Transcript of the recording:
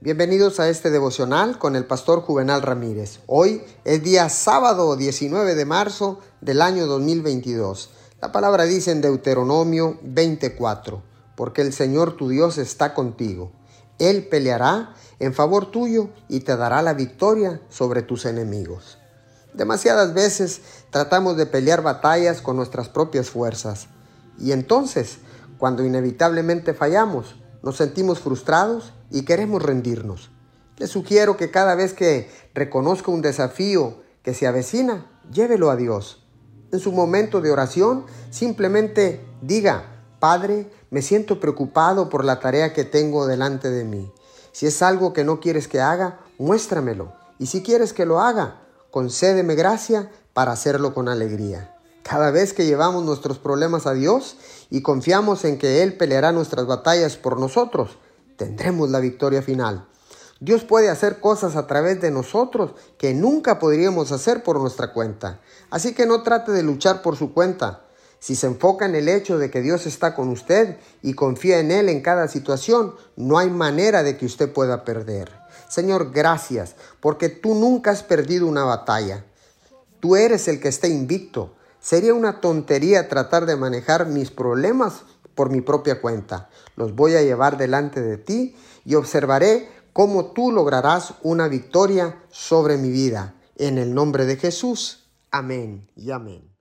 Bienvenidos a este devocional con el pastor Juvenal Ramírez. Hoy es día sábado 19 de marzo del año 2022. La palabra dice en Deuteronomio 24, porque el Señor tu Dios está contigo. Él peleará en favor tuyo y te dará la victoria sobre tus enemigos. Demasiadas veces tratamos de pelear batallas con nuestras propias fuerzas y entonces, cuando inevitablemente fallamos, nos sentimos frustrados y queremos rendirnos. Les sugiero que cada vez que reconozca un desafío que se avecina, llévelo a Dios. En su momento de oración, simplemente diga, Padre, me siento preocupado por la tarea que tengo delante de mí. Si es algo que no quieres que haga, muéstramelo. Y si quieres que lo haga, concédeme gracia para hacerlo con alegría. Cada vez que llevamos nuestros problemas a Dios y confiamos en que Él peleará nuestras batallas por nosotros, tendremos la victoria final. Dios puede hacer cosas a través de nosotros que nunca podríamos hacer por nuestra cuenta. Así que no trate de luchar por su cuenta. Si se enfoca en el hecho de que Dios está con usted y confía en Él en cada situación, no hay manera de que usted pueda perder. Señor, gracias, porque tú nunca has perdido una batalla. Tú eres el que está invicto. Sería una tontería tratar de manejar mis problemas por mi propia cuenta. Los voy a llevar delante de ti y observaré cómo tú lograrás una victoria sobre mi vida. En el nombre de Jesús. Amén y amén.